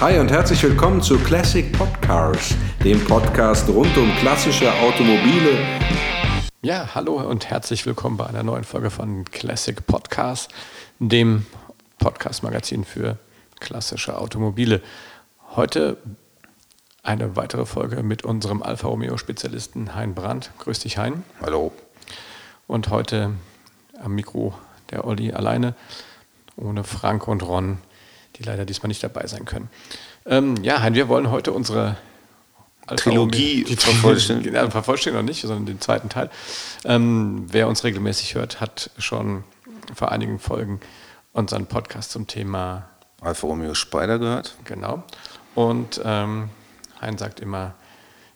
Hi und herzlich willkommen zu Classic Podcars, dem Podcast rund um klassische Automobile. Ja, hallo und herzlich willkommen bei einer neuen Folge von Classic Podcast, dem Podcast-Magazin für klassische Automobile. Heute eine weitere Folge mit unserem Alfa Romeo-Spezialisten Hein Brandt. Grüß dich, Hein. Hallo. Und heute am Mikro der Olli alleine, ohne Frank und Ron die leider diesmal nicht dabei sein können. Ähm, ja, Hein, wir wollen heute unsere Alfa Trilogie die vervollständigen. Ja, vervollständigen noch nicht, sondern den zweiten Teil. Ähm, wer uns regelmäßig hört, hat schon vor einigen Folgen unseren Podcast zum Thema Alfa Romeo Spider gehört. Genau. Und ähm, Hein sagt immer,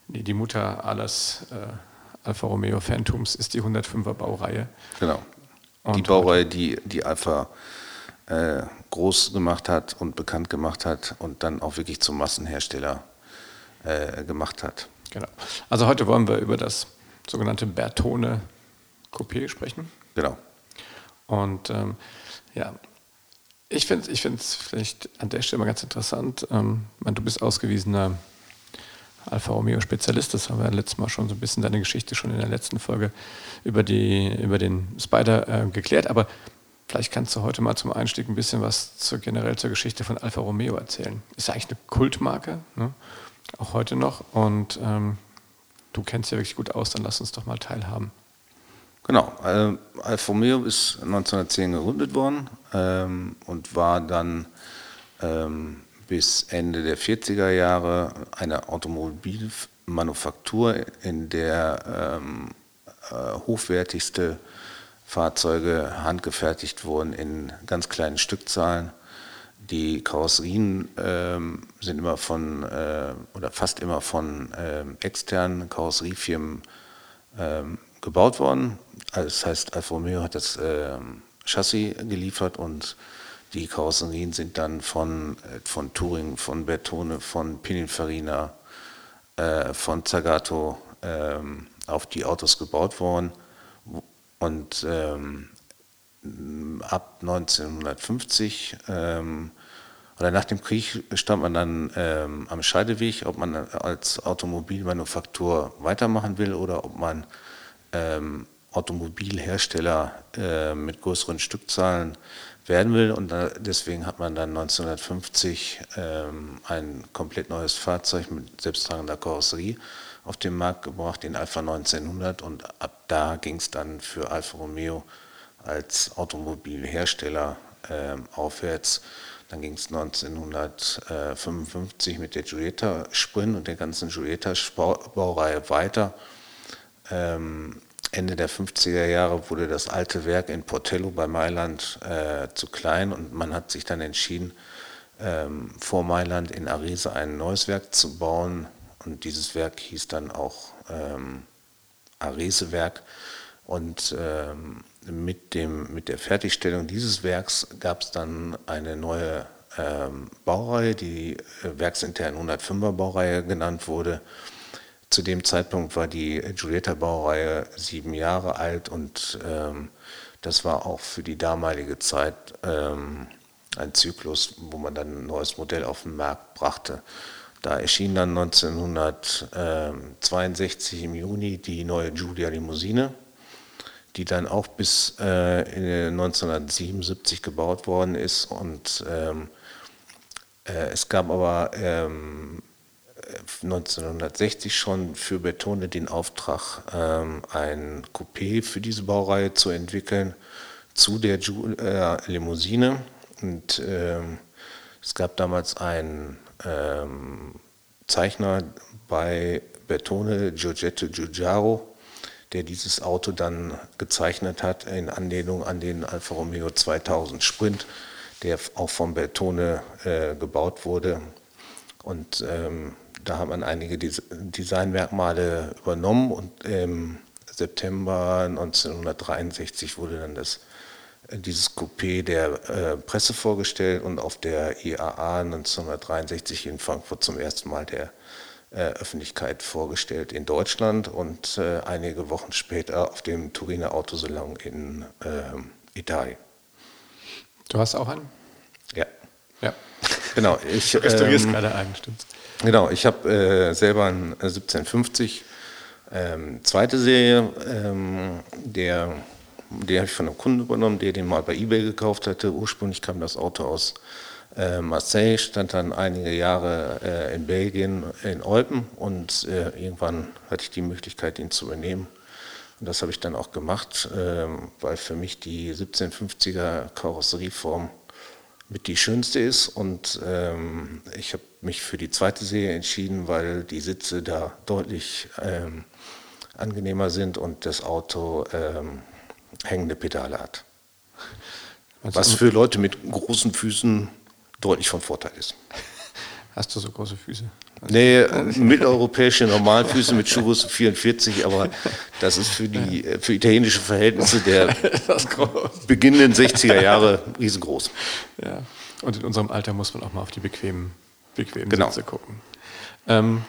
die Mutter alles äh, Alfa Romeo Phantoms ist die 105er Baureihe. Genau. Und die Baureihe, die die Alfa äh, groß gemacht hat und bekannt gemacht hat und dann auch wirklich zum Massenhersteller äh, gemacht hat. Genau. Also heute wollen wir über das sogenannte Bertone Coupé sprechen. Genau. Und ähm, ja, ich finde es ich vielleicht an der Stelle mal ganz interessant. Ähm, du bist ausgewiesener Alfa Romeo Spezialist. Das haben wir letztes Mal schon so ein bisschen deine Geschichte schon in der letzten Folge über, die, über den Spider äh, geklärt. Aber Vielleicht kannst du heute mal zum Einstieg ein bisschen was zur, generell zur Geschichte von Alfa Romeo erzählen. Ist ja eigentlich eine Kultmarke, ne? auch heute noch. Und ähm, du kennst ja wirklich gut aus, dann lass uns doch mal teilhaben. Genau, äh, Alfa Romeo ist 1910 gegründet worden ähm, und war dann ähm, bis Ende der 40er Jahre eine Automobilmanufaktur, in der ähm, äh, hochwertigste Fahrzeuge handgefertigt wurden in ganz kleinen Stückzahlen. Die Karosserien ähm, sind immer von äh, oder fast immer von ähm, externen Karosseriefirmen ähm, gebaut worden. Das heißt, Alfa Romeo hat das ähm, Chassis geliefert und die Karosserien sind dann von, äh, von Touring, von Bertone, von Pininfarina, äh, von Zagato ähm, auf die Autos gebaut worden und ähm, ab 1950 ähm, oder nach dem Krieg stand man dann ähm, am Scheideweg, ob man als Automobilmanufaktur weitermachen will oder ob man ähm, Automobilhersteller äh, mit größeren Stückzahlen werden will. Und da, deswegen hat man dann 1950 ähm, ein komplett neues Fahrzeug mit selbsttragender Karosserie auf den Markt gebracht, den Alpha 1900 und ab da ging es dann für Alfa Romeo als Automobilhersteller äh, aufwärts. Dann ging es 1955 mit der Giulietta Sprint und der ganzen Giulietta Baureihe weiter. Ähm, Ende der 50er Jahre wurde das alte Werk in Portello bei Mailand äh, zu klein und man hat sich dann entschieden, ähm, vor Mailand in Arese ein neues Werk zu bauen, und dieses Werk hieß dann auch ähm, Arese-Werk. Und ähm, mit, dem, mit der Fertigstellung dieses Werks gab es dann eine neue ähm, Baureihe, die äh, werksintern 105er Baureihe genannt wurde. Zu dem Zeitpunkt war die Giulietta-Baureihe sieben Jahre alt und ähm, das war auch für die damalige Zeit ähm, ein Zyklus, wo man dann ein neues Modell auf den Markt brachte. Da erschien dann 1962 im Juni die neue Giulia Limousine, die dann auch bis äh, 1977 gebaut worden ist. Und ähm, äh, es gab aber ähm, 1960 schon für Betone den Auftrag, ähm, ein Coupé für diese Baureihe zu entwickeln zu der Giulia Limousine. Und ähm, es gab damals einen ähm, Zeichner bei Bertone Giorgetto Giugiaro, der dieses Auto dann gezeichnet hat in Anlehnung an den Alfa Romeo 2000 Sprint, der auch von Bertone äh, gebaut wurde. Und ähm, da hat man einige Des Designmerkmale übernommen und im September 1963 wurde dann das dieses Coupé der äh, Presse vorgestellt und auf der IAA 1963 in Frankfurt zum ersten Mal der äh, Öffentlichkeit vorgestellt in Deutschland und äh, einige Wochen später auf dem Turiner Autosalon in ähm, Italien. Du hast auch einen? Ja. Ja. Genau, ich Du restaurierst ähm, gerade einen, stimmt's? Genau, ich habe äh, selber einen 1750 ähm, zweite Serie, ähm, der, die habe ich von einem Kunden übernommen, der den mal bei eBay gekauft hatte. Ursprünglich kam das Auto aus äh, Marseille, stand dann einige Jahre äh, in Belgien, in Olpen und äh, irgendwann hatte ich die Möglichkeit, ihn zu übernehmen. Und das habe ich dann auch gemacht, ähm, weil für mich die 1750er Karosserieform mit die schönste ist. Und ähm, ich habe mich für die zweite Serie entschieden, weil die Sitze da deutlich ähm, angenehmer sind und das Auto ähm, hängende Pedale hat. Also, Was für Leute mit großen Füßen deutlich von Vorteil ist. Hast du so große Füße? Nee, mitteleuropäische Normalfüße mit Schuhgröße 44, aber das ist für die für italienische Verhältnisse der beginnenden 60er Jahre riesengroß. Ja. Und in unserem Alter muss man auch mal auf die bequemen, bequemen Genau. Sitze gucken. Ähm,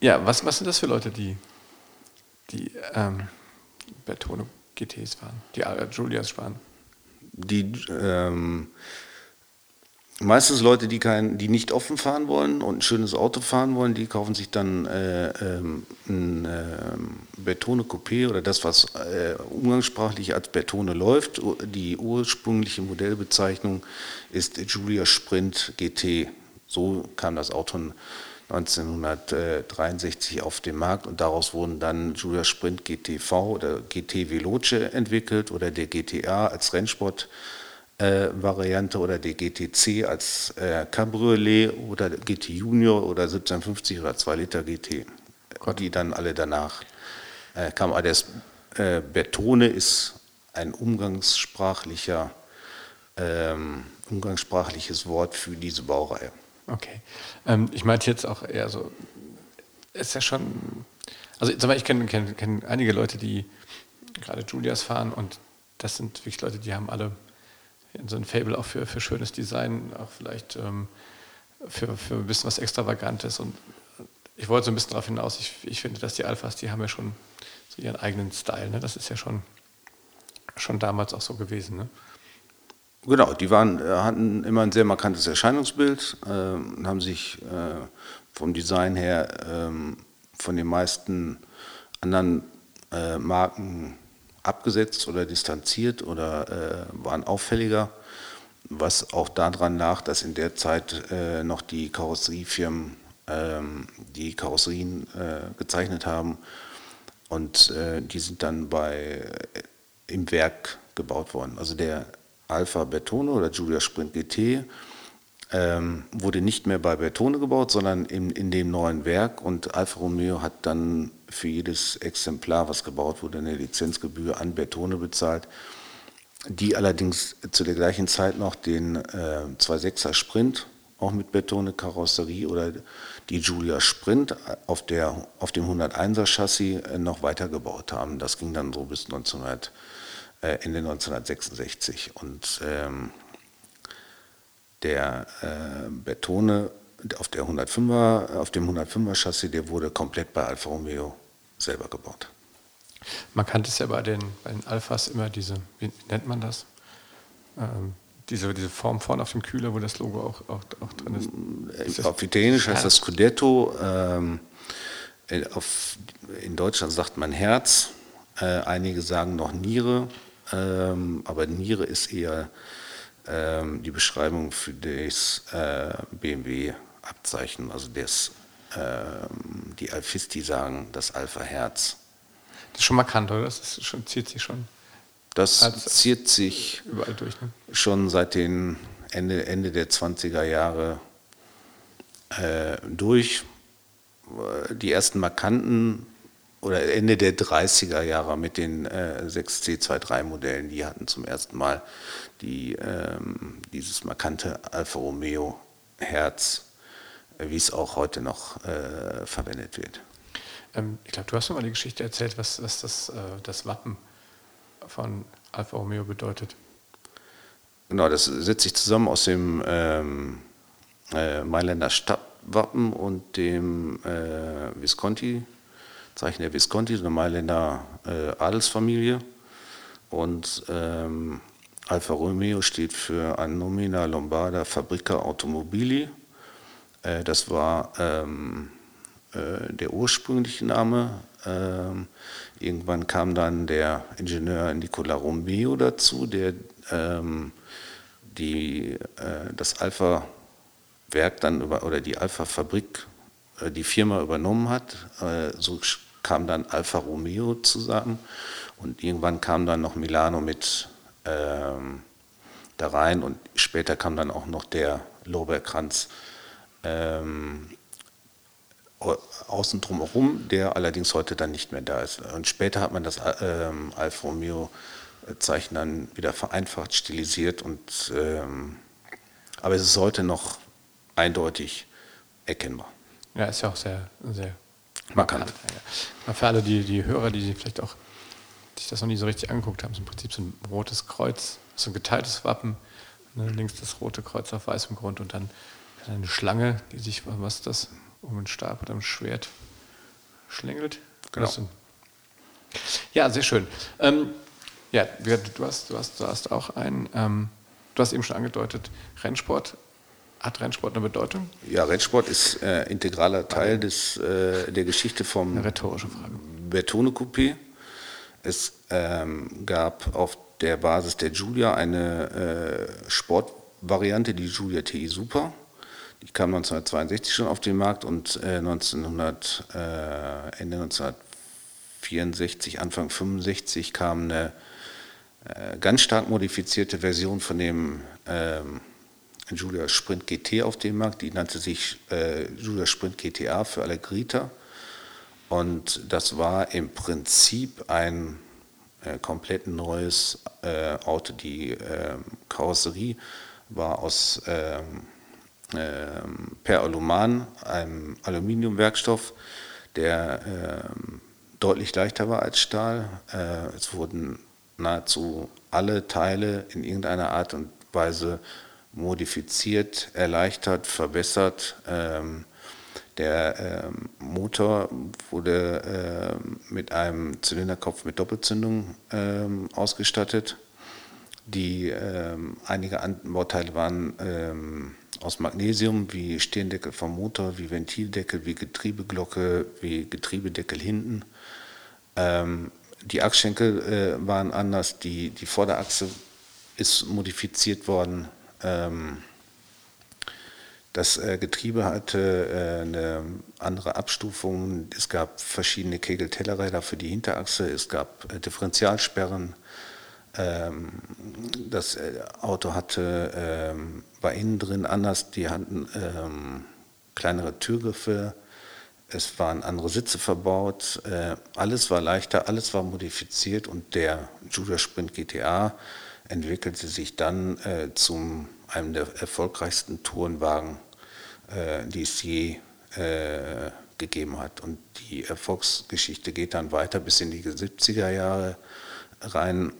ja, was, was sind das für Leute, die, die ähm, Bertone GTs fahren, die äh, Julias fahren? Die ähm, meistens Leute, die kein, die nicht offen fahren wollen und ein schönes Auto fahren wollen, die kaufen sich dann äh, ähm, ein ähm, Bertone Coupé oder das, was äh, umgangssprachlich als Bertone läuft. Die ursprüngliche Modellbezeichnung ist Giulia Sprint GT. So kam das Auto 1963 auf den Markt und daraus wurden dann Giulia Sprint GTV oder GT Veloce entwickelt oder der GTA als Rennsport äh, Variante oder der GTC als äh, Cabriolet oder GT Junior oder 1750 oder 2 Liter GT, die dann alle danach äh, kamen. Aber das äh, Bertone ist ein umgangssprachlicher, ähm, umgangssprachliches Wort für diese Baureihe. Okay. Ähm, ich meinte jetzt auch eher so, ist ja schon, also ich kenne kenn, kenn einige Leute, die gerade Julias fahren und das sind wirklich Leute, die haben alle so ein Fable auch für, für schönes Design, auch vielleicht ähm, für, für ein bisschen was Extravagantes und ich wollte so ein bisschen darauf hinaus, ich, ich finde, dass die Alphas, die haben ja schon so ihren eigenen Style, ne? das ist ja schon, schon damals auch so gewesen. Ne? Genau, die waren, äh, hatten immer ein sehr markantes Erscheinungsbild, äh, haben sich äh, vom Design her ähm, von den meisten anderen äh, Marken abgesetzt oder distanziert oder äh, waren auffälliger, was auch daran lag, dass in der Zeit äh, noch die Karosseriefirmen ähm, die Karosserien gezeichnet haben und die sind dann bei, im Werk gebaut worden. Also der Alpha Bertone oder Giulia Sprint GT ähm, wurde nicht mehr bei Bertone gebaut, sondern in, in dem neuen Werk und Alfa Romeo hat dann für jedes Exemplar, was gebaut wurde, eine Lizenzgebühr an Bertone bezahlt, die allerdings zu der gleichen Zeit noch den äh, 2.6er Sprint auch mit Bertone Karosserie oder die Giulia Sprint auf, der, auf dem 101er Chassis äh, noch weitergebaut haben. Das ging dann so bis 1900 äh, Ende 1966. Und ähm, der äh, Bertone auf, der 105er, auf dem 105er Chassis, der wurde komplett bei Alfa Romeo selber gebaut. Man kannte es ja bei den, bei den Alphas immer diese, wie nennt man das? Ähm, diese, diese Form vorne auf dem Kühler, wo das Logo auch, auch, auch drin ist. ist das auf Italienisch heißt das Scudetto. Ähm, auf, in Deutschland sagt man Herz. Äh, einige sagen noch Niere. Ähm, aber Niere ist eher ähm, die Beschreibung für das äh, BMW-Abzeichen, also das, ähm, die Alfisti sagen, das Alpha-Herz. Das ist schon markant, oder? Das schon, zieht sich schon. Das Also- zieht sich Überall durch. Ne? schon seit den Ende, Ende der 20er Jahre äh, durch. Die ersten markanten oder Ende der 30er Jahre mit den äh, 6C23-Modellen, die hatten zum ersten Mal die, ähm, dieses markante Alfa Romeo Herz, äh, wie es auch heute noch äh, verwendet wird. Ähm, ich glaube, du hast mir mal die Geschichte erzählt, was, was das, äh, das Wappen von Alfa Romeo bedeutet. Genau, das setzt sich zusammen aus dem ähm, äh, Mailänder Stadtwappen und dem äh, Visconti, Zeichen der Visconti, eine Mailänder äh, Adelsfamilie. Und ähm, Alfa Romeo steht für Annomina Lombarda Fabrica Automobili. Äh, das war ähm, äh, der ursprüngliche Name. Ähm, irgendwann kam dann der Ingenieur Nicola Romeo dazu, der ähm, die, äh, das Alpha-Werk dann über, oder die Alpha-Fabrik, die Firma übernommen hat. Äh, so kam dann Alfa Romeo zusammen und irgendwann kam dann noch Milano mit ähm, da rein und später kam dann auch noch der Lorbeerkranz ähm, außen drumherum, der allerdings heute dann nicht mehr da ist. Und später hat man das ähm, Alfa Romeo Zeichen dann wieder vereinfacht, stilisiert und ähm, aber es ist heute noch eindeutig erkennbar. Ja, ist ja auch sehr, sehr markant. markant ja. Für alle die, die Hörer, die vielleicht auch sich das noch nie so richtig angeguckt haben, ist im Prinzip so ein rotes Kreuz, so ein geteiltes Wappen. Ne, links das rote Kreuz auf weißem Grund und dann eine Schlange, die sich, was ist das, um einen Stab oder ein Schwert schlängelt. Genau. Ja, sehr schön. Ähm, ja, du hast, du hast, du hast auch ein, ähm, du hast eben schon angedeutet, Rennsport. Hat Rennsport eine Bedeutung? Ja, Rennsport ist äh, integraler Teil des, äh, der Geschichte vom eine rhetorische Frage. Bertone Coupé. Es ähm, gab auf der Basis der Giulia eine äh, Sportvariante, die Giulia TI Super. Die kam 1962 schon auf den Markt und 1900, äh, Ende 1964, Anfang 65 kam eine äh, ganz stark modifizierte Version von dem ähm, Julia Sprint GT auf dem Markt. Die nannte sich äh, Julia Sprint GTA für alle Grieter. Und das war im Prinzip ein äh, komplett neues äh, Auto. Die äh, Karosserie war aus ähm, ähm, per Aluman, einem Aluminiumwerkstoff, der ähm, deutlich leichter war als Stahl. Äh, es wurden nahezu alle Teile in irgendeiner Art und Weise modifiziert, erleichtert, verbessert. Ähm, der ähm, Motor wurde ähm, mit einem Zylinderkopf mit Doppelzündung ähm, ausgestattet. Die ähm, einige Bauteile waren ähm, aus Magnesium, wie Stirndeckel vom Motor, wie Ventildeckel, wie Getriebeglocke, wie Getriebedeckel hinten. Ähm, die Achsschenkel äh, waren anders, die, die Vorderachse ist modifiziert worden. Ähm, das äh, Getriebe hatte äh, eine andere Abstufung. Es gab verschiedene Kegel-Tellerräder für die Hinterachse. Es gab äh, Differentialsperren. Ähm, das äh, Auto hatte, ähm, war innen drin anders. Die hatten ähm, kleinere Türgriffe es waren andere Sitze verbaut, äh, alles war leichter, alles war modifiziert und der Judah Sprint GTA entwickelte sich dann äh, zum einem der erfolgreichsten Tourenwagen, äh, die es je äh, gegeben hat. Und die Erfolgsgeschichte geht dann weiter bis in die 70er Jahre rein.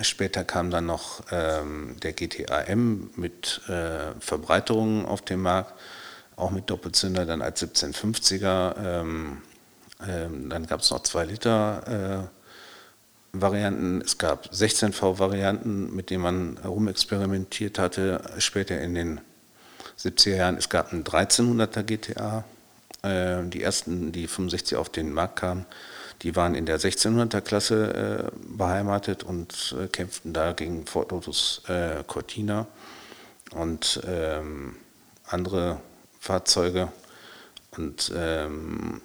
Später kam dann noch ähm, der GTA M mit äh, Verbreiterungen auf dem Markt auch mit Doppelzünder dann als 1750er. Ähm, ähm, dann gab es noch 2 Liter äh, Varianten. Es gab 16V Varianten, mit denen man herumexperimentiert hatte. Später in den 70er Jahren, es gab einen 1300er GTA. Äh, die ersten, die 65 auf den Markt kamen, die waren in der 1600er Klasse äh, beheimatet und äh, kämpften da gegen Ford Lotus äh, Cortina und ähm, andere Fahrzeuge. Und ähm,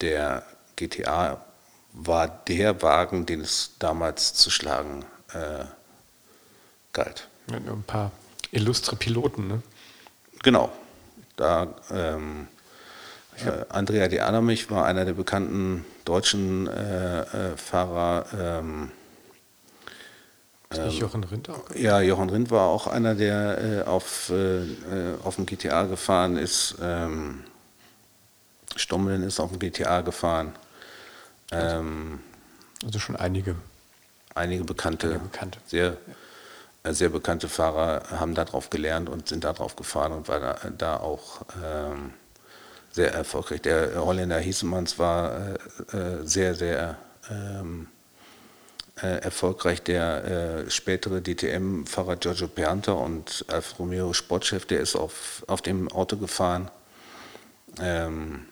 der GTA war der Wagen, den es damals zu schlagen äh, galt. Ja, ein paar illustre Piloten, ne? Genau. Da ähm, äh, Andrea De Adamich war einer der bekannten deutschen äh, äh Fahrer. Ähm, ist nicht ähm, Jochen Rindt auch? Ja, Jochen Rindt war auch einer, der äh, auf, äh, auf dem GTA gefahren ist. Ähm, Stommeln ist auf dem GTA gefahren. Ähm, also schon einige. Einige bekannte, einige bekannte. Sehr, äh, sehr bekannte Fahrer haben darauf gelernt und sind darauf gefahren und war da, da auch ähm, sehr erfolgreich. Der Holländer Hiesemanns war äh, äh sehr, sehr ähm, äh, erfolgreich. Der äh, spätere DTM-Fahrer Giorgio Pianta und Alfa Romeo Sportchef, der ist auf, auf dem Auto gefahren. Ähm,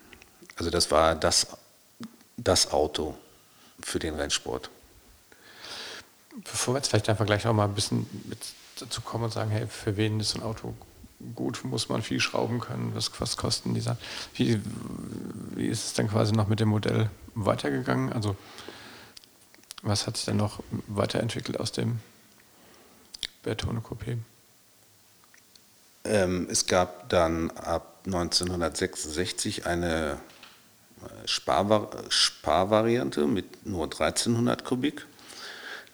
also das war das, das Auto für den Rennsport. Bevor wir jetzt vielleicht einfach gleich auch mal ein bisschen dazu kommen und sagen, hey, für wen ist so ein Auto gut, muss man viel schrauben können, was, was kosten die Sachen? Wie, wie ist es dann quasi noch mit dem Modell weitergegangen? Also was hat sich dann noch weiterentwickelt aus dem Bertone Coupé? Ähm, es gab dann ab 1966 eine Sparvar Sparvariante mit nur 1300 Kubik.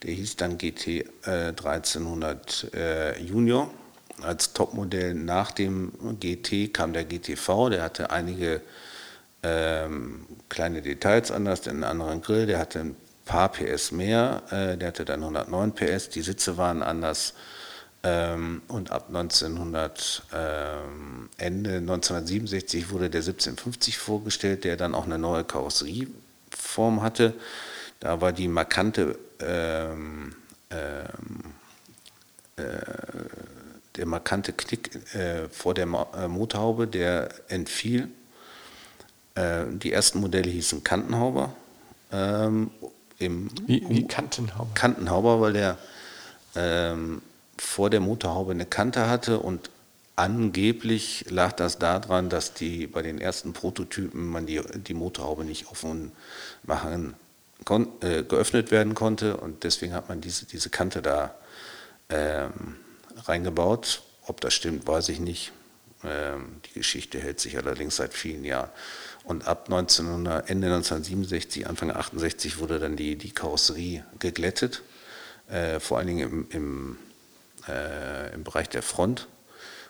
Der hieß dann GT äh, 1300 äh, Junior. Als Topmodell nach dem GT kam der GTV, der hatte einige ähm, kleine Details anders, den anderen Grill, der hatte ein paar PS mehr, äh, der hatte dann 109 PS, die Sitze waren anders und ab 1900, ähm, Ende 1967 wurde der 1750 vorgestellt, der dann auch eine neue Karosserieform hatte. Da war die markante ähm, ähm äh, der markante Knick äh, vor der Mo äh, Motorhaube, der entfiel. Äh, die ersten Modelle hießen Kantenhauber ähm, im wie, wie Kantenhauber? Kantenhauber, weil der ähm, vor der Motorhaube eine Kante hatte und angeblich lag das daran, dass die bei den ersten Prototypen man die, die Motorhaube nicht offen machen äh, geöffnet werden konnte und deswegen hat man diese, diese Kante da ähm, reingebaut. Ob das stimmt, weiß ich nicht. Ähm, die Geschichte hält sich allerdings seit vielen Jahren. Und ab 1900, Ende 1967, Anfang 68 wurde dann die, die Karosserie geglättet, äh, vor allen Dingen im, im, äh, im Bereich der Front.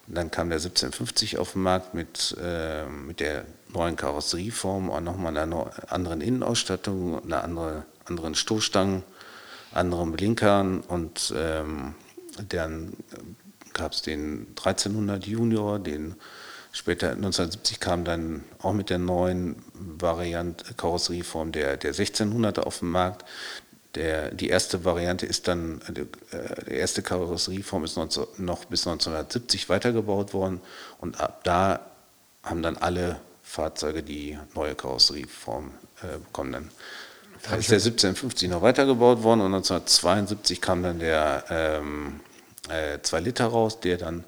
Und dann kam der 1750 auf den Markt mit, äh, mit der neuen Karosserieform und nochmal einer anderen Innenausstattung, einer andere, anderen Stoßstangen, anderen Blinkern und ähm, dann gab es den 1300 Junior, den Später 1970 kam dann auch mit der neuen Variante Karosserieform der, der 1600er auf den Markt. Der, die erste Variante ist dann, äh, die erste Karosserieform ist 19, noch bis 1970 weitergebaut worden und ab da haben dann alle Fahrzeuge die neue Karosserieform äh, bekommen. Dann da ist der 1750 noch weitergebaut worden und 1972 kam dann der ähm, äh, 2 Liter raus, der dann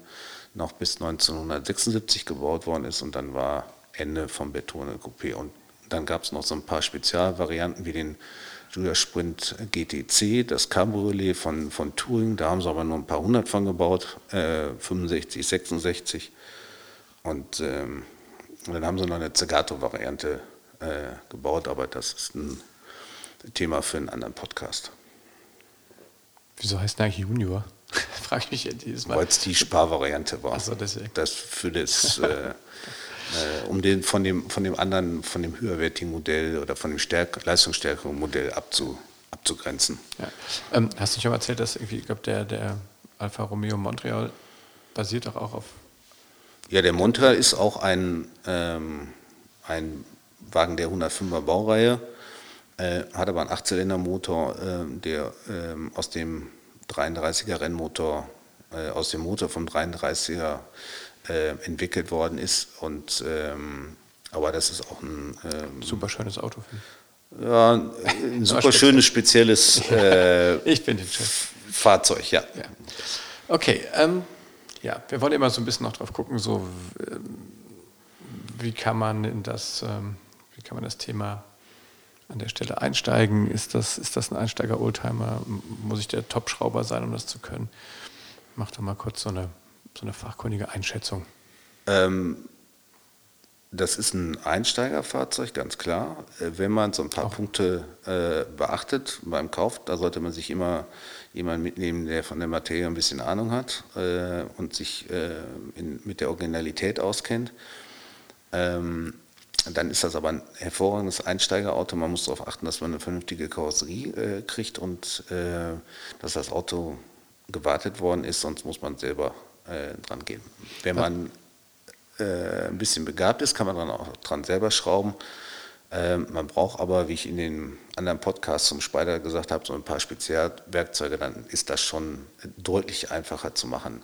noch bis 1976 gebaut worden ist und dann war Ende vom Betone Coupé. Und dann gab es noch so ein paar Spezialvarianten wie den Julia Sprint GTC, das Cabriolet von, von Touring, da haben sie aber nur ein paar hundert von gebaut, äh, 65, 66. Und ähm, dann haben sie noch eine Zagato-Variante äh, gebaut, aber das ist ein Thema für einen anderen Podcast. Wieso heißt der eigentlich Junior? Frage ich mich ja dieses Mal. Weil es die Sparvariante war. Achso, deswegen. Das für das, äh, äh, um den von dem, von dem anderen, von dem höherwertigen Modell oder von dem stärk, leistungsstärkeren Modell abzu, abzugrenzen. Ja. Ähm, hast du schon mal erzählt, dass irgendwie, ich glaube, der, der Alfa Romeo Montreal basiert doch auch auf. Ja, der Montreal ist auch ein, ähm, ein Wagen der 105er Baureihe, äh, hat aber einen Achtzylindermotor, äh, der ähm, aus dem 33er Rennmotor äh, aus dem Motor vom 33er äh, entwickelt worden ist. Und, ähm, aber das ist auch ein ähm, super schönes Auto. Ja, ein super schönes, spezielles äh, ich bin Fahrzeug, ja. ja. Okay, ähm, ja, wir wollen immer so ein bisschen noch drauf gucken, so wie kann man in das, ähm, wie kann man das Thema an der Stelle einsteigen? Ist das, ist das ein Einsteiger-Oldtimer? Muss ich der Top-Schrauber sein, um das zu können? Mach doch mal kurz so eine, so eine fachkundige Einschätzung. Ähm, das ist ein Einsteigerfahrzeug, ganz klar. Äh, wenn man so ein paar Auch. Punkte äh, beachtet beim Kauf, da sollte man sich immer jemanden mitnehmen, der von der Materie ein bisschen Ahnung hat äh, und sich äh, in, mit der Originalität auskennt. Ähm, dann ist das aber ein hervorragendes Einsteigerauto. Man muss darauf achten, dass man eine vernünftige Karosserie äh, kriegt und äh, dass das Auto gewartet worden ist, sonst muss man selber äh, dran gehen. Wenn man äh, ein bisschen begabt ist, kann man dann auch dran selber schrauben. Ähm, man braucht aber, wie ich in den anderen Podcasts zum Spider gesagt habe, so ein paar Spezialwerkzeuge, dann ist das schon deutlich einfacher zu machen.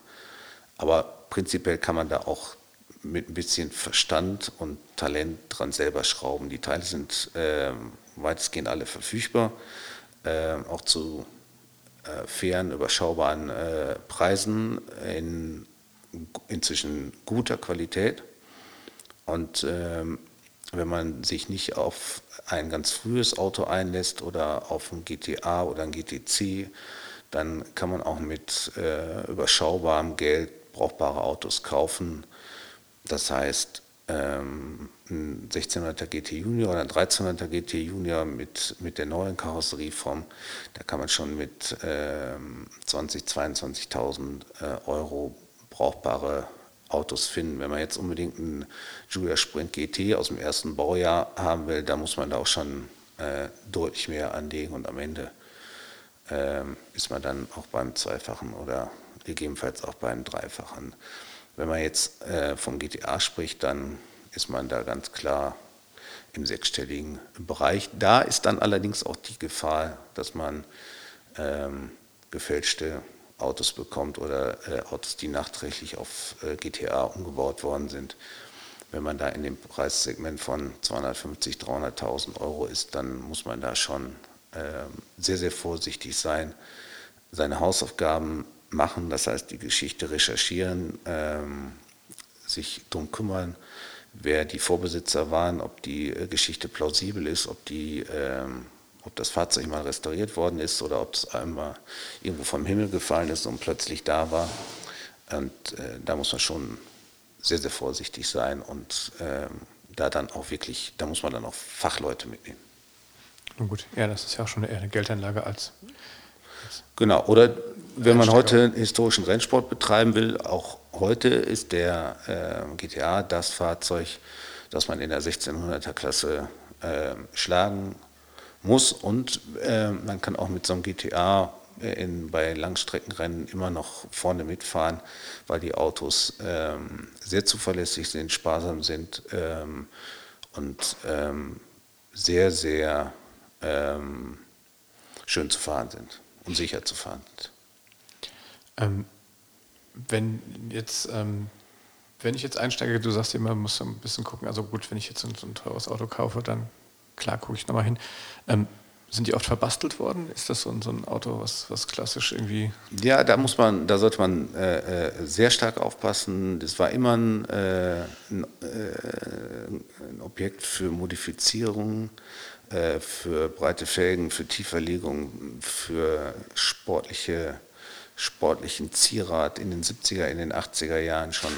Aber prinzipiell kann man da auch mit ein bisschen Verstand und Talent dran selber schrauben. Die Teile sind äh, weitestgehend alle verfügbar, äh, auch zu äh, fairen, überschaubaren äh, Preisen in inzwischen guter Qualität. Und ähm, wenn man sich nicht auf ein ganz frühes Auto einlässt oder auf ein GTA oder ein GTC, dann kann man auch mit äh, überschaubarem Geld brauchbare Autos kaufen. Das heißt, ähm, ein 1600er GT Junior oder ein 1300er GT Junior mit, mit der neuen Karosserieform, da kann man schon mit ähm, 20.000, 22.000 äh, Euro brauchbare Autos finden. Wenn man jetzt unbedingt einen Julia Sprint GT aus dem ersten Baujahr haben will, da muss man da auch schon äh, deutlich mehr anlegen und am Ende ähm, ist man dann auch beim Zweifachen oder gegebenenfalls auch beim Dreifachen. Wenn man jetzt äh, vom GTA spricht, dann ist man da ganz klar im sechsstelligen Bereich. Da ist dann allerdings auch die Gefahr, dass man ähm, gefälschte Autos bekommt oder äh, Autos, die nachträglich auf äh, GTA umgebaut worden sind. Wenn man da in dem Preissegment von 250.000, 300.000 Euro ist, dann muss man da schon äh, sehr, sehr vorsichtig sein, seine Hausaufgaben machen, das heißt die Geschichte recherchieren, ähm, sich darum kümmern, wer die Vorbesitzer waren, ob die äh, Geschichte plausibel ist, ob die ähm, ob das Fahrzeug mal restauriert worden ist oder ob es einmal irgendwo vom Himmel gefallen ist und plötzlich da war. Und äh, da muss man schon sehr, sehr vorsichtig sein und ähm, da dann auch wirklich, da muss man dann auch Fachleute mitnehmen. Nun gut, ja, das ist ja auch schon eher eine Geldanlage als. Genau, oder wenn man heute historischen Rennsport betreiben will, auch heute ist der äh, GTA das Fahrzeug, das man in der 1600er Klasse äh, schlagen muss. Und äh, man kann auch mit so einem GTA in, bei Langstreckenrennen immer noch vorne mitfahren, weil die Autos ähm, sehr zuverlässig sind, sparsam sind ähm, und ähm, sehr, sehr ähm, schön zu fahren sind und sicher zu fahren. Ähm, wenn jetzt ähm, wenn ich jetzt einsteige, du sagst immer, muss ein bisschen gucken, also gut, wenn ich jetzt so ein teures Auto kaufe, dann klar gucke ich nochmal hin. Ähm, sind die oft verbastelt worden? Ist das so ein, so ein, Auto, was, was klassisch irgendwie. Ja, da muss man, da sollte man äh, äh sehr stark aufpassen. Das war immer ein, äh, ein, äh, ein Objekt für Modifizierung, äh, für breite Felgen, für Tieferlegung, für sportliche sportlichen Zierat in den 70er, in den 80er Jahren schon.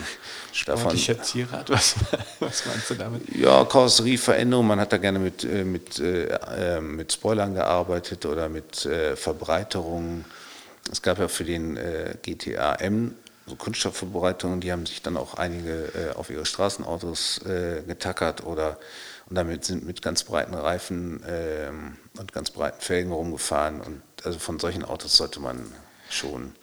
Sportlicher davon, Zierat, was, was meinst du damit? Ja, Karosserieveränderung. Man hat da gerne mit, äh, mit, äh, mit Spoilern gearbeitet oder mit äh, Verbreiterungen. Es gab ja für den GTA M so Kunststoffverbreitungen, die haben sich dann auch einige auf ihre Straßenautos getackert oder und damit sind mit ganz breiten Reifen ähm, und ganz breiten Felgen rumgefahren. Und also von solchen Autos sollte man schon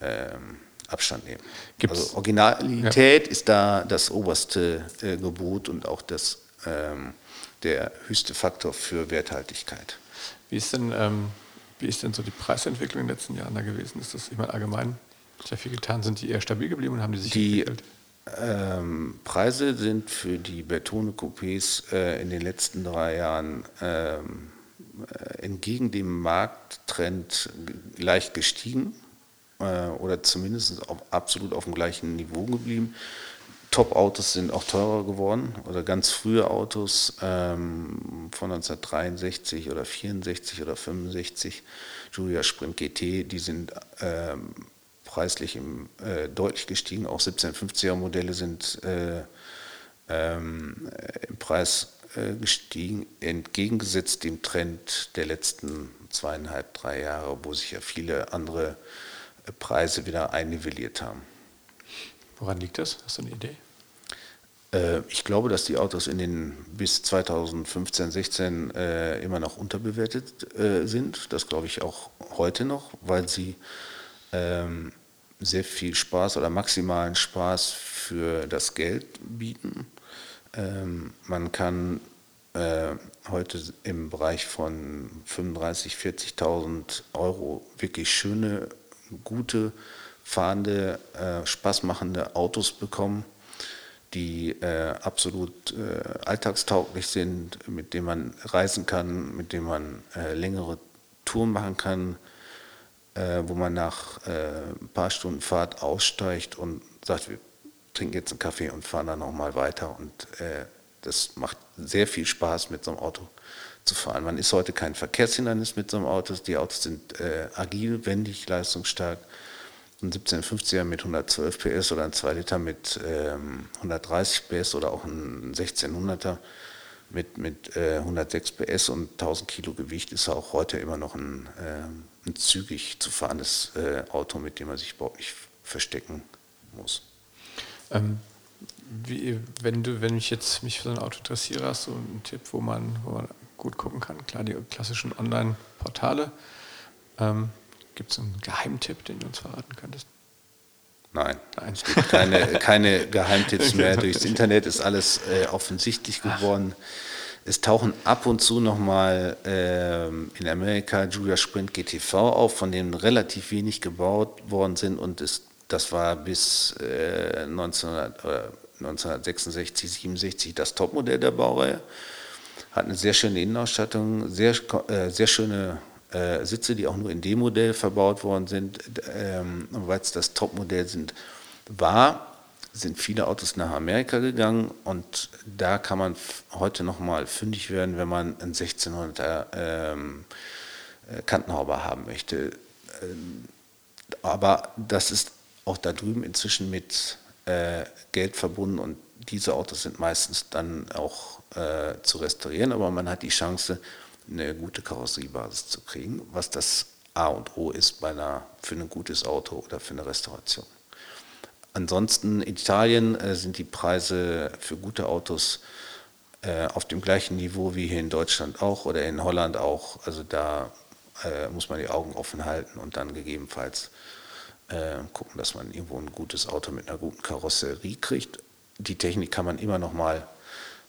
ähm, Abstand nehmen. Gibt's? Also Originalität ja. ist da das oberste äh, Gebot und auch das, ähm, der höchste Faktor für Werthaltigkeit. Wie ist denn, ähm, wie ist denn so die Preisentwicklung in den letzten Jahren da gewesen? Ist das, ich meine, allgemein sehr viel getan? Sind die eher stabil geblieben und haben die sich die, entwickelt? Ähm, Preise sind für die Bertone Coupés äh, in den letzten drei Jahren ähm, äh, entgegen dem Markttrend leicht gestiegen äh, oder zumindest auf, absolut auf dem gleichen Niveau geblieben. Top-Autos sind auch teurer geworden oder ganz frühe Autos ähm, von 1963 oder 64 oder 65, Julia Sprint GT, die sind ähm, preislich im, äh, deutlich gestiegen. Auch 1750er Modelle sind äh, ähm, im Preis äh, gestiegen, entgegengesetzt dem Trend der letzten zweieinhalb, drei Jahre, wo sich ja viele andere äh, Preise wieder einnivelliert haben. Woran liegt das? Hast du eine Idee? Äh, ich glaube, dass die Autos in den bis 2015, 16 äh, immer noch unterbewertet äh, sind. Das glaube ich auch heute noch, weil sie ähm, sehr viel Spaß oder maximalen Spaß für das Geld bieten. Ähm, man kann äh, heute im Bereich von 35.000, 40.000 Euro wirklich schöne, gute, fahrende, äh, spaßmachende Autos bekommen, die äh, absolut äh, alltagstauglich sind, mit denen man reisen kann, mit denen man äh, längere Touren machen kann, äh, wo man nach ein paar Stunden Fahrt aussteigt und sagt, wir trinken jetzt einen Kaffee und fahren dann nochmal weiter. Und äh, das macht sehr viel Spaß, mit so einem Auto zu fahren. Man ist heute kein Verkehrshindernis mit so einem Auto. Die Autos sind äh, agil, wendig, leistungsstark. Ein 1750er mit 112 PS oder ein 2 Liter mit ähm, 130 PS oder auch ein 1600er mit, mit äh, 106 PS und 1000 Kilo Gewicht ist auch heute immer noch ein, äh, ein zügig zu fahrendes äh, Auto, mit dem man sich überhaupt nicht verstecken muss. Ähm, wie, wenn du, wenn ich jetzt mich für so ein Auto interessiere, hast du einen Tipp, wo man, wo man gut gucken kann? Klar, die klassischen Online-Portale. Ähm, Gibt es einen Geheimtipp, den du uns verraten könntest? Nein, Nein. es gibt keine, keine Geheimtipps mehr. Durchs Internet ist alles äh, offensichtlich geworden. Es tauchen ab und zu nochmal äh, in Amerika Julia Sprint GTV auf, von denen relativ wenig gebaut worden sind und es, das war bis äh, 1900, äh, 1966, 67 das Topmodell der Baureihe. Hat eine sehr schöne Innenausstattung, sehr, äh, sehr schöne äh, Sitze, die auch nur in dem Modell verbaut worden sind, ähm, weil es das Topmodell sind, war, sind viele Autos nach Amerika gegangen und da kann man heute nochmal fündig werden, wenn man einen 1600er ähm, äh, Kantenhauber haben möchte. Ähm, aber das ist auch da drüben inzwischen mit äh, Geld verbunden und diese Autos sind meistens dann auch äh, zu restaurieren, aber man hat die Chance, eine gute Karosseriebasis zu kriegen, was das A und O ist bei einer, für ein gutes Auto oder für eine Restauration. Ansonsten in Italien äh, sind die Preise für gute Autos äh, auf dem gleichen Niveau wie hier in Deutschland auch oder in Holland auch. Also da äh, muss man die Augen offen halten und dann gegebenenfalls äh, gucken, dass man irgendwo ein gutes Auto mit einer guten Karosserie kriegt. Die Technik kann man immer noch mal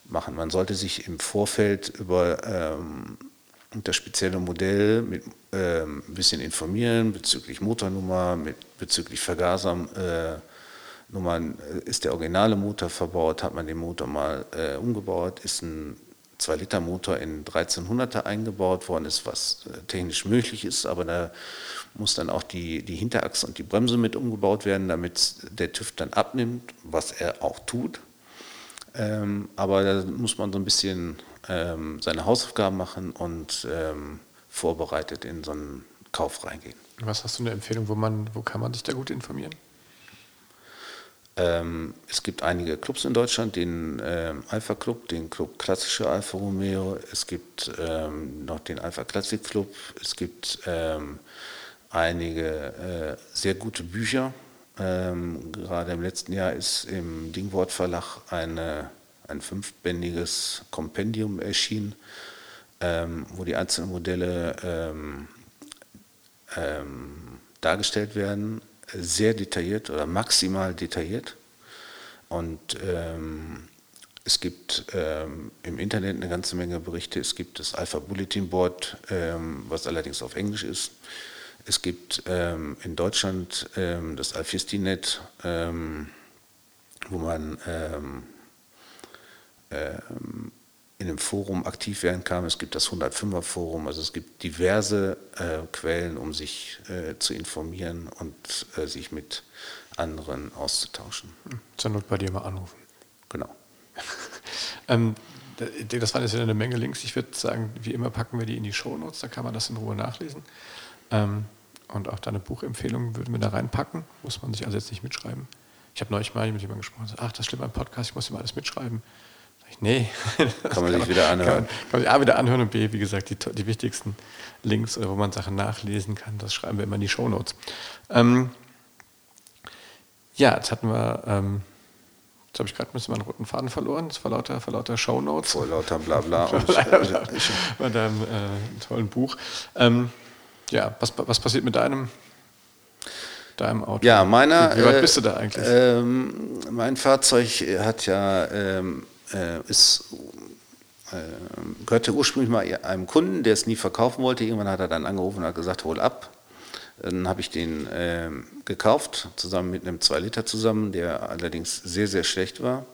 machen. Man sollte sich im Vorfeld über ähm, das spezielle Modell mit, ähm, ein bisschen informieren bezüglich Motornummer, mit, bezüglich Vergasernummern. Äh, ist der originale Motor verbaut? Hat man den Motor mal äh, umgebaut? Ist ein 2-Liter-Motor in 1300er eingebaut worden ist, was äh, technisch möglich ist, aber da muss dann auch die, die Hinterachse und die Bremse mit umgebaut werden, damit der TÜV dann abnimmt, was er auch tut. Ähm, aber da muss man so ein bisschen ähm, seine Hausaufgaben machen und ähm, vorbereitet in so einen Kauf reingehen. Was hast du eine Empfehlung, wo, man, wo kann man sich da gut informieren? Ähm, es gibt einige Clubs in Deutschland, den ähm, Alpha Club, den Club Klassische Alfa Romeo, es gibt ähm, noch den Alpha Classic Club, es gibt ähm, einige äh, sehr gute Bücher. Ähm, gerade im letzten Jahr ist im Dingwort Verlag eine, ein fünfbändiges Kompendium erschienen, ähm, wo die einzelnen Modelle dargestellt werden sehr detailliert oder maximal detailliert. Und ähm, es gibt ähm, im Internet eine ganze Menge Berichte. Es gibt das Alpha Bulletin Board, ähm, was allerdings auf Englisch ist. Es gibt ähm, in Deutschland ähm, das Alfisti-Net, ähm, wo man in einem Forum aktiv werden kann. Es gibt das 105er Forum, also es gibt diverse äh, Quellen, um sich äh, zu informieren und äh, sich mit anderen auszutauschen. Hm. Zur Not bei dir mal anrufen. Genau. ähm, das waren jetzt wieder eine Menge Links. Ich würde sagen, wie immer packen wir die in die Shownotes, da kann man das in Ruhe nachlesen. Ähm, und auch deine Buchempfehlungen würden wir da reinpacken, muss man sich also jetzt nicht mitschreiben. Ich habe neulich mal mit jemandem gesprochen, ach, das stimmt beim Podcast, ich muss immer alles mitschreiben. Ich, nee. Kann man sich wieder anhören. Kann, kann man sich A wieder anhören und B, wie gesagt, die, die wichtigsten Links, wo man Sachen nachlesen kann, das schreiben wir immer in die Shownotes. Ähm, ja, jetzt hatten wir, ähm, jetzt habe ich gerade ein bisschen meinen roten Faden verloren, das war lauter, vor lauter Shownotes. Vor lauter Blabla. Bei deinem äh, tollen Buch. Ähm, ja, was, was passiert mit deinem deinem Auto? Ja, meiner. Wie, weit bist du da eigentlich? Äh, mein Fahrzeug hat ja ähm, äh, ist äh, gehörte ursprünglich mal einem Kunden, der es nie verkaufen wollte. Irgendwann hat er dann angerufen und hat gesagt, hol ab. Dann habe ich den äh, gekauft, zusammen mit einem 2 Liter zusammen, der allerdings sehr, sehr schlecht war,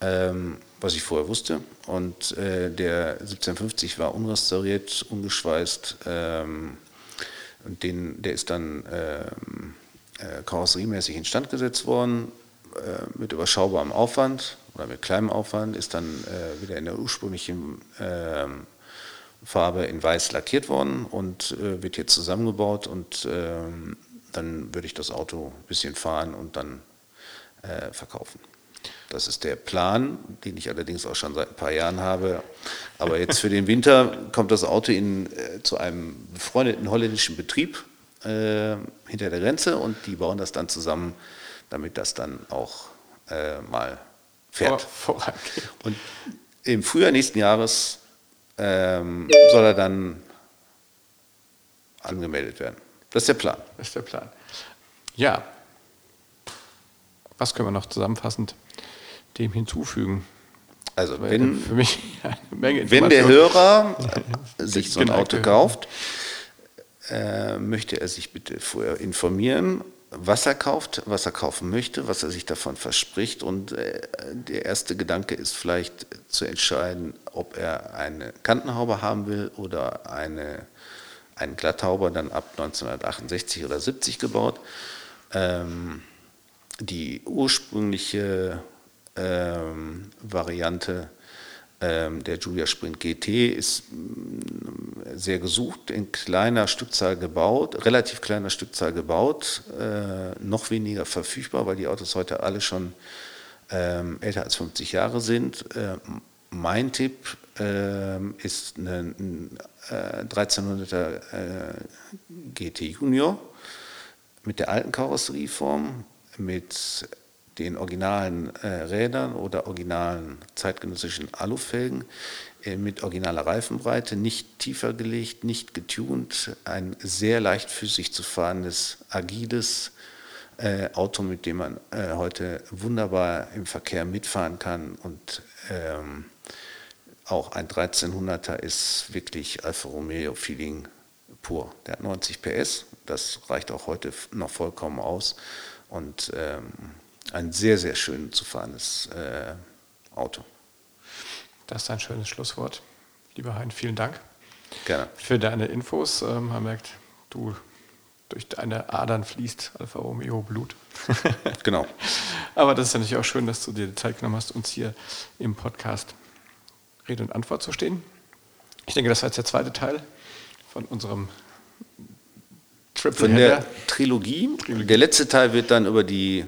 ähm, was ich vorher wusste. Und äh, der 1750 war unrestauriert, ungeschweißt. Ähm, und den, der ist dann ähm, äh, karosseriemäßig instand gesetzt worden, äh, mit überschaubarem Aufwand oder mit kleinem Aufwand, ist dann äh, wieder in der ursprünglichen ähm, Farbe in weiß lackiert worden und äh, wird jetzt zusammengebaut und ähm, dann würde ich das Auto ein bisschen fahren und dann äh, verkaufen. Das ist der Plan, den ich allerdings auch schon seit ein paar Jahren habe. Aber jetzt für den Winter kommt das Auto in, äh, zu einem befreundeten holländischen Betrieb äh, hinter der Grenze und die bauen das dann zusammen, damit das dann auch äh, mal fährt. Vor, und im Frühjahr nächsten Jahres ähm, soll er dann angemeldet werden. Das ist der Plan. Das ist der Plan. Ja. Was können wir noch zusammenfassend dem hinzufügen? Also wenn, für mich eine Menge wenn der Hörer sich so ein Auto kauft, äh, möchte er sich bitte vorher informieren, was er kauft, was er kaufen möchte, was er sich davon verspricht. Und äh, der erste Gedanke ist vielleicht zu entscheiden, ob er eine Kantenhaube haben will oder eine, einen Glatthauber, dann ab 1968 oder 70 gebaut. Ähm, die ursprüngliche ähm, Variante der Julia Sprint GT ist mm, sehr gesucht, in kleiner Stückzahl gebaut, relativ kleiner Stückzahl gebaut, äh, noch weniger verfügbar, weil die Autos heute alle schon ähm, älter als 50 Jahre sind. Äh, mein Tipp äh, ist ein 1300er GT Junior mit der alten Karosserieform, mit den originalen äh, Rädern oder originalen zeitgenössischen Alufelgen äh, mit originaler Reifenbreite, nicht tiefer gelegt, nicht getunt, ein sehr leichtfüßig zu fahrendes, agiles äh, Auto, mit dem man äh, heute wunderbar im Verkehr mitfahren kann und ähm, auch ein 1300er ist wirklich Alfa Romeo Feeling pur. Der hat 90 PS, das reicht auch heute noch vollkommen aus und ähm, ein sehr, sehr schön zu fahrendes äh, Auto. Das ist ein schönes Schlusswort. Lieber Hein, vielen Dank. Gerne. Für deine Infos. Ähm, man merkt, du durch deine Adern fließt Alfa Romeo Blut. genau. Aber das ist ja natürlich auch schön, dass du dir die Zeit genommen hast, uns hier im Podcast Rede und Antwort zu stehen. Ich denke, das war jetzt der zweite Teil von unserem Triple Von der Trilogie. Trilogie. Der letzte Teil wird dann über die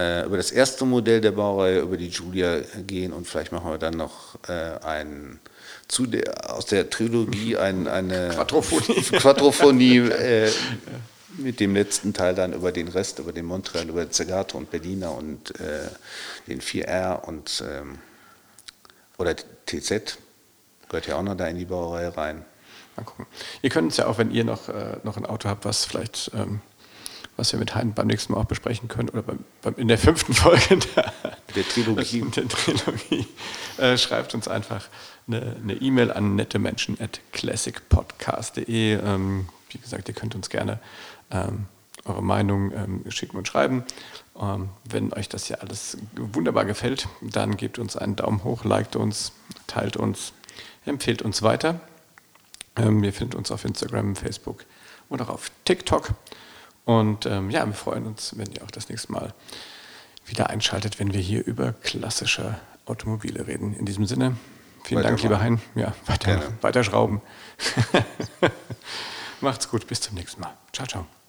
äh, über das erste Modell der Baureihe, über die Julia gehen und vielleicht machen wir dann noch äh, ein, zu der, aus der Trilogie ein, eine Quadrophonie, Quadrophonie äh, mit dem letzten Teil dann über den Rest, über den Montreal, über Zagato und Berliner und äh, den 4R und ähm, oder TZ gehört ja auch noch da in die Baureihe rein. Mal gucken. Ihr könnt es ja auch, wenn ihr noch, äh, noch ein Auto habt, was vielleicht ähm, was wir mit Hein beim nächsten Mal auch besprechen können, oder beim, beim, in der fünften Folge der, der Trilogie, der Trilogie äh, schreibt uns einfach eine E-Mail e an nettemenschen at classicpodcast.de. Ähm, wie gesagt, ihr könnt uns gerne ähm, eure Meinung ähm, schicken und schreiben. Ähm, wenn euch das hier alles wunderbar gefällt, dann gebt uns einen Daumen hoch, liked uns, teilt uns, empfehlt uns weiter. Ähm, ihr findet uns auf Instagram, Facebook und auch auf TikTok. Und ähm, ja, wir freuen uns, wenn ihr auch das nächste Mal wieder einschaltet, wenn wir hier über klassische Automobile reden. In diesem Sinne, vielen Dank, lieber Hein. Ja, weiter, weiter schrauben. Macht's gut, bis zum nächsten Mal. Ciao, ciao.